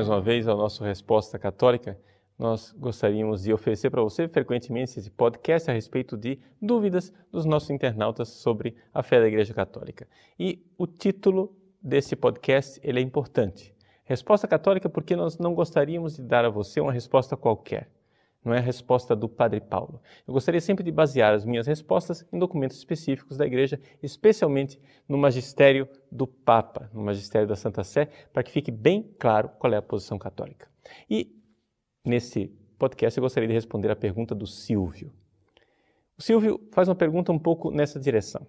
Mais uma vez ao nosso Resposta Católica. Nós gostaríamos de oferecer para você frequentemente esse podcast a respeito de dúvidas dos nossos internautas sobre a fé da Igreja Católica. E o título desse podcast ele é importante. Resposta Católica porque nós não gostaríamos de dar a você uma resposta qualquer não é a resposta do Padre Paulo. Eu gostaria sempre de basear as minhas respostas em documentos específicos da Igreja, especialmente no magistério do Papa, no magistério da Santa Sé, para que fique bem claro qual é a posição católica. E nesse podcast eu gostaria de responder a pergunta do Silvio. O Silvio faz uma pergunta um pouco nessa direção.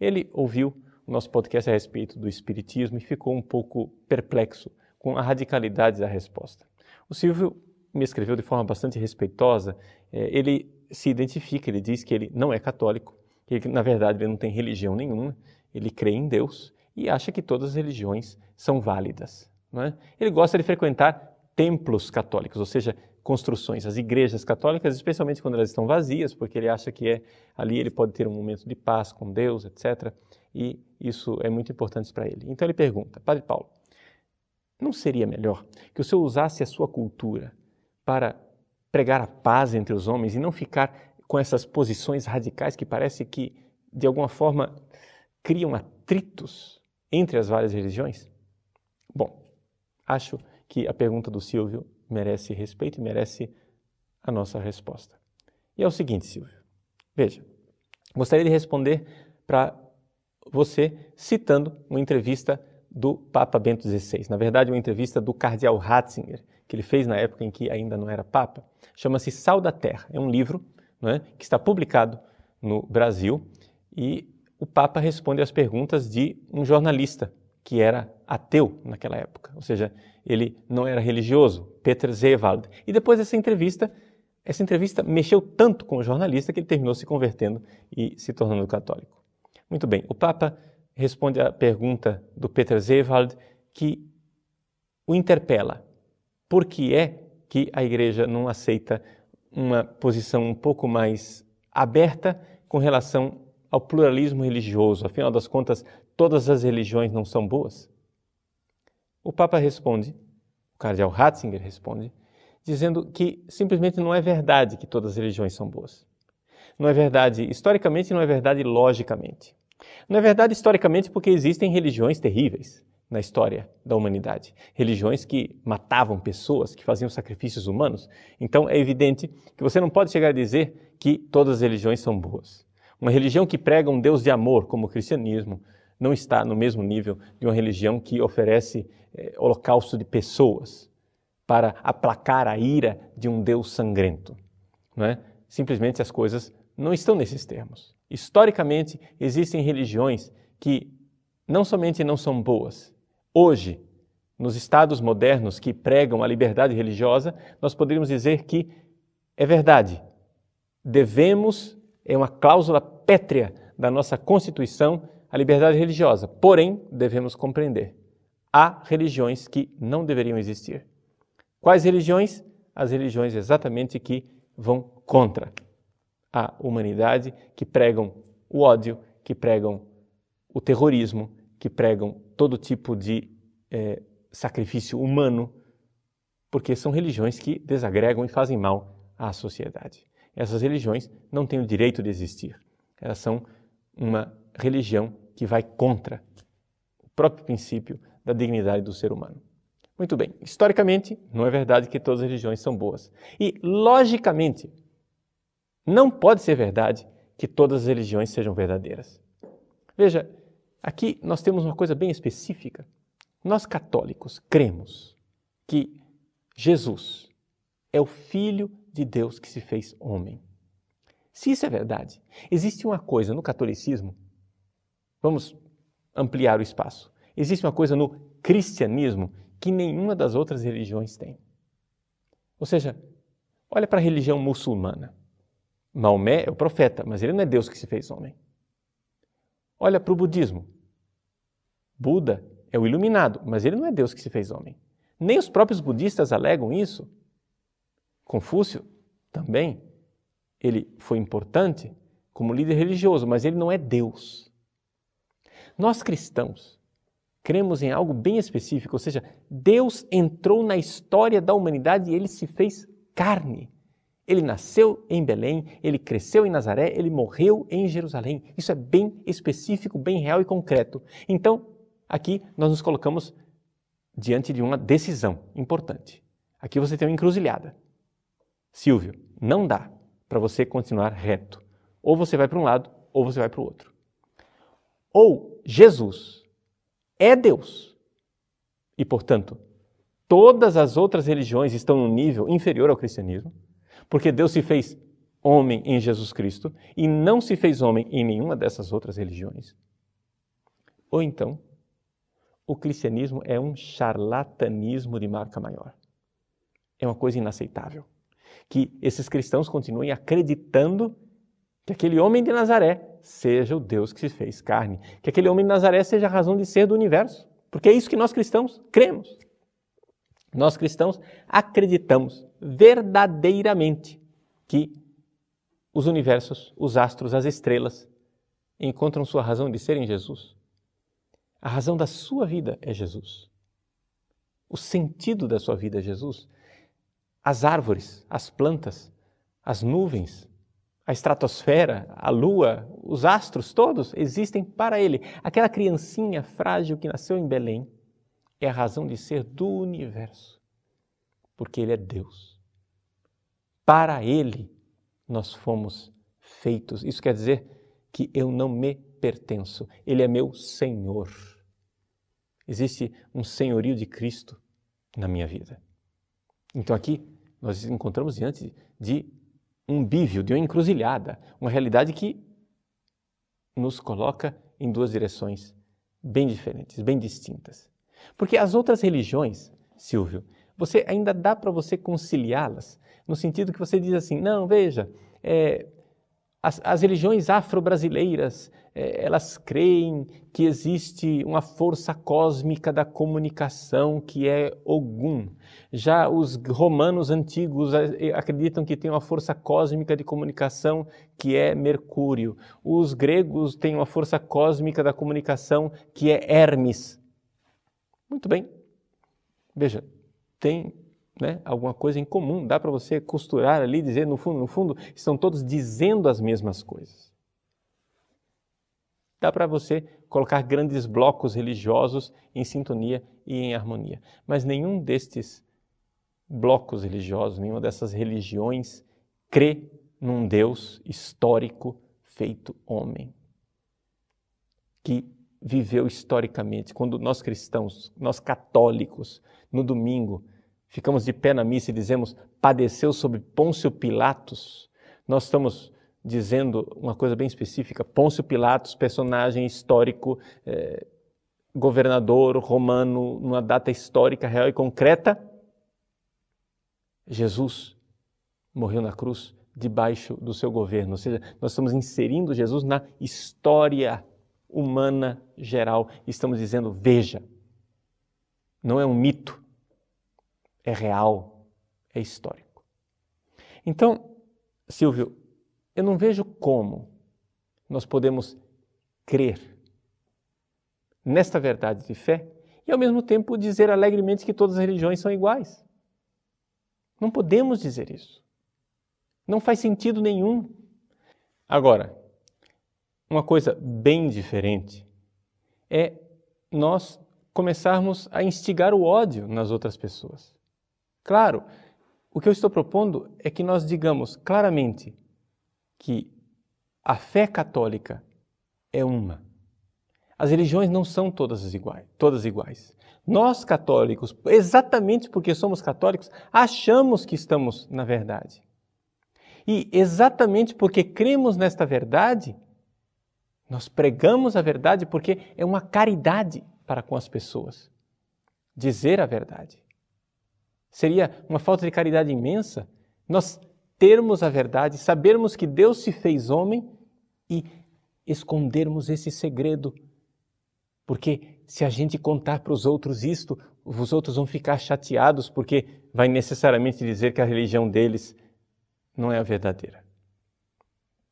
Ele ouviu o nosso podcast a respeito do Espiritismo e ficou um pouco perplexo com a radicalidade da resposta. O Silvio me escreveu de forma bastante respeitosa, é, ele se identifica, ele diz que ele não é católico, que na verdade ele não tem religião nenhuma, ele crê em Deus e acha que todas as religiões são válidas. É? Ele gosta de frequentar templos católicos, ou seja, construções, as igrejas católicas, especialmente quando elas estão vazias, porque ele acha que é ali ele pode ter um momento de paz com Deus, etc. E isso é muito importante para ele. Então ele pergunta, Padre Paulo, não seria melhor que o senhor usasse a sua cultura para pregar a paz entre os homens e não ficar com essas posições radicais que parece que, de alguma forma, criam atritos entre as várias religiões? Bom, acho que a pergunta do Silvio merece respeito e merece a nossa resposta. E é o seguinte, Silvio. Veja, gostaria de responder para você citando uma entrevista do Papa Bento XVI. Na verdade, uma entrevista do cardeal Ratzinger, que ele fez na época em que ainda não era Papa. Chama-se Sal da Terra. É um livro é, que está publicado no Brasil e o Papa responde às perguntas de um jornalista que era ateu naquela época, ou seja, ele não era religioso, Peter Zewald. E depois dessa entrevista, essa entrevista mexeu tanto com o jornalista que ele terminou se convertendo e se tornando católico. Muito bem, o Papa responde à pergunta do Peter Zewald que o interpela por que é que a igreja não aceita uma posição um pouco mais aberta com relação ao pluralismo religioso? Afinal das contas, todas as religiões não são boas? O Papa responde, o cardeal Ratzinger responde, dizendo que simplesmente não é verdade que todas as religiões são boas. Não é verdade historicamente, não é verdade logicamente. Não é verdade historicamente porque existem religiões terríveis na história da humanidade. Religiões que matavam pessoas, que faziam sacrifícios humanos. Então é evidente que você não pode chegar a dizer que todas as religiões são boas. Uma religião que prega um Deus de amor, como o cristianismo, não está no mesmo nível de uma religião que oferece eh, holocausto de pessoas para aplacar a ira de um Deus sangrento. Não é? Simplesmente as coisas não estão nesses termos. Historicamente, existem religiões que não somente não são boas, Hoje, nos estados modernos que pregam a liberdade religiosa, nós poderíamos dizer que é verdade. Devemos, é uma cláusula pétrea da nossa Constituição, a liberdade religiosa. Porém, devemos compreender: há religiões que não deveriam existir. Quais religiões? As religiões exatamente que vão contra a humanidade, que pregam o ódio, que pregam o terrorismo, que pregam todo tipo de é, sacrifício humano, porque são religiões que desagregam e fazem mal à sociedade. Essas religiões não têm o direito de existir. Elas são uma religião que vai contra o próprio princípio da dignidade do ser humano. Muito bem, historicamente, não é verdade que todas as religiões são boas. E, logicamente, não pode ser verdade que todas as religiões sejam verdadeiras. Veja, Aqui nós temos uma coisa bem específica. Nós católicos cremos que Jesus é o Filho de Deus que se fez homem. Se isso é verdade, existe uma coisa no catolicismo, vamos ampliar o espaço. Existe uma coisa no cristianismo que nenhuma das outras religiões tem. Ou seja, olha para a religião muçulmana. Maomé é o profeta, mas ele não é Deus que se fez homem. Olha para o budismo. Buda é o iluminado, mas ele não é Deus que se fez homem. Nem os próprios budistas alegam isso. Confúcio também, ele foi importante como líder religioso, mas ele não é Deus. Nós cristãos cremos em algo bem específico, ou seja, Deus entrou na história da humanidade e ele se fez carne. Ele nasceu em Belém, ele cresceu em Nazaré, ele morreu em Jerusalém. Isso é bem específico, bem real e concreto. Então, aqui nós nos colocamos diante de uma decisão importante. Aqui você tem uma encruzilhada. Silvio, não dá para você continuar reto. Ou você vai para um lado, ou você vai para o outro. Ou Jesus é Deus e, portanto, todas as outras religiões estão num nível inferior ao cristianismo porque Deus se fez homem em Jesus Cristo e não se fez homem em nenhuma dessas outras religiões. Ou então, o cristianismo é um charlatanismo de marca maior. É uma coisa inaceitável. Que esses cristãos continuem acreditando que aquele homem de Nazaré seja o Deus que se fez carne, que aquele homem de Nazaré seja a razão de ser do universo, porque é isso que nós cristãos cremos. Nós cristãos acreditamos verdadeiramente que os universos, os astros, as estrelas encontram sua razão de ser em Jesus. A razão da sua vida é Jesus. O sentido da sua vida é Jesus. As árvores, as plantas, as nuvens, a estratosfera, a lua, os astros, todos existem para ele. Aquela criancinha frágil que nasceu em Belém é a razão de ser do universo, porque ele é Deus. Para Ele nós fomos feitos. Isso quer dizer que eu não me pertenço, Ele é meu Senhor. Existe um senhorio de Cristo na minha vida. Então aqui nós encontramos diante de um bívio, de uma encruzilhada, uma realidade que nos coloca em duas direções bem diferentes, bem distintas. Porque as outras religiões, Silvio, você ainda dá para você conciliá-las no sentido que você diz assim, não, veja, é, as, as, religiões afro-brasileiras, é, elas creem que existe uma força cósmica da comunicação que é Ogum. Já os romanos antigos é, acreditam que tem uma força cósmica de comunicação que é Mercúrio. Os gregos têm uma força cósmica da comunicação que é Hermes. Muito bem. Veja, tem né, alguma coisa em comum, dá para você costurar ali, dizer no fundo, no fundo, estão todos dizendo as mesmas coisas. Dá para você colocar grandes blocos religiosos em sintonia e em harmonia, mas nenhum destes blocos religiosos, nenhuma dessas religiões crê num Deus histórico feito homem, que viveu historicamente. Quando nós cristãos, nós católicos, no domingo, ficamos de pé na missa e dizemos padeceu sobre Pôncio Pilatos, nós estamos dizendo uma coisa bem específica. Pôncio Pilatos, personagem histórico, eh, governador romano, numa data histórica, real e concreta. Jesus morreu na cruz debaixo do seu governo, ou seja, nós estamos inserindo Jesus na história humana geral. Estamos dizendo, veja, não é um mito, é real, é histórico. Então, Silvio, eu não vejo como nós podemos crer nesta verdade de fé e ao mesmo tempo dizer alegremente que todas as religiões são iguais. Não podemos dizer isso. Não faz sentido nenhum. Agora, uma coisa bem diferente é nós começarmos a instigar o ódio nas outras pessoas. Claro, o que eu estou propondo é que nós digamos claramente que a fé católica é uma. As religiões não são todas iguais, todas iguais. Nós católicos, exatamente porque somos católicos, achamos que estamos na verdade. E exatamente porque cremos nesta verdade, nós pregamos a verdade porque é uma caridade para com as pessoas. Dizer a verdade. Seria uma falta de caridade imensa nós termos a verdade, sabermos que Deus se fez homem e escondermos esse segredo. Porque se a gente contar para os outros isto, os outros vão ficar chateados, porque vai necessariamente dizer que a religião deles não é a verdadeira.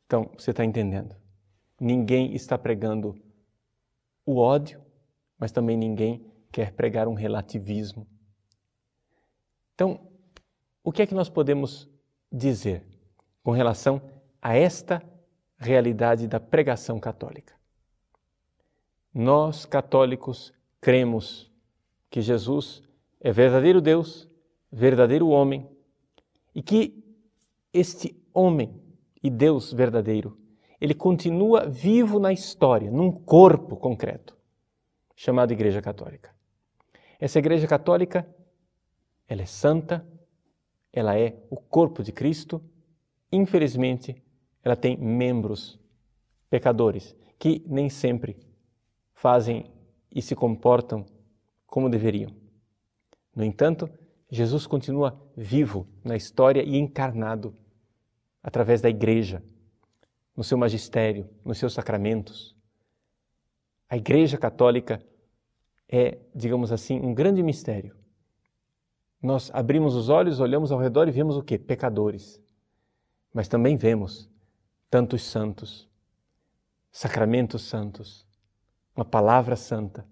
Então, você está entendendo? Ninguém está pregando o ódio, mas também ninguém quer pregar um relativismo. Então, o que é que nós podemos dizer com relação a esta realidade da pregação católica? Nós, católicos, cremos que Jesus é verdadeiro Deus, verdadeiro homem e que este homem e Deus verdadeiro, ele continua vivo na história, num corpo concreto, chamado Igreja Católica. Essa Igreja Católica, ela é santa, ela é o corpo de Cristo. Infelizmente, ela tem membros pecadores que nem sempre fazem e se comportam como deveriam. No entanto, Jesus continua vivo na história e encarnado através da igreja, no seu magistério, nos seus sacramentos. A Igreja Católica é, digamos assim, um grande mistério. Nós abrimos os olhos, olhamos ao redor e vemos o que? Pecadores. Mas também vemos tantos santos, sacramentos santos, uma palavra santa.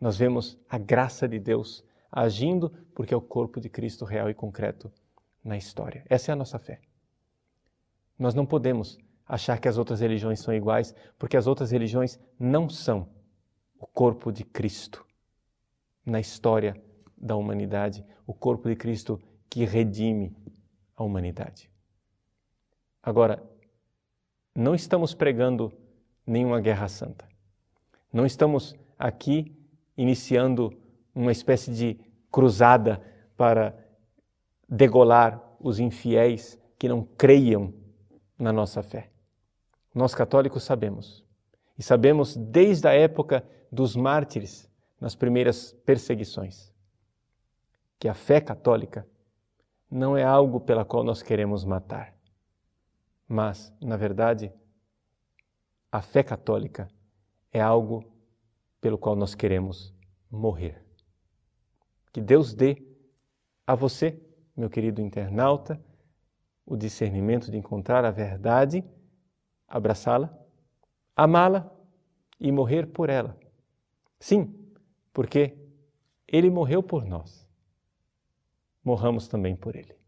Nós vemos a graça de Deus agindo porque é o corpo de Cristo real e concreto na história. Essa é a nossa fé. Nós não podemos achar que as outras religiões são iguais, porque as outras religiões não são o corpo de Cristo na história da humanidade, o corpo de Cristo que redime a humanidade. Agora, não estamos pregando nenhuma guerra santa. Não estamos aqui iniciando uma espécie de cruzada para degolar os infiéis que não creiam na nossa fé. Nós católicos sabemos, e sabemos desde a época dos mártires, nas primeiras perseguições, que a fé católica não é algo pela qual nós queremos matar, mas, na verdade, a fé católica é algo pelo qual nós queremos morrer. Que Deus dê a você, meu querido internauta, o discernimento de encontrar a verdade, abraçá-la, amá-la e morrer por ela. Sim, porque Ele morreu por nós. Morramos também por Ele.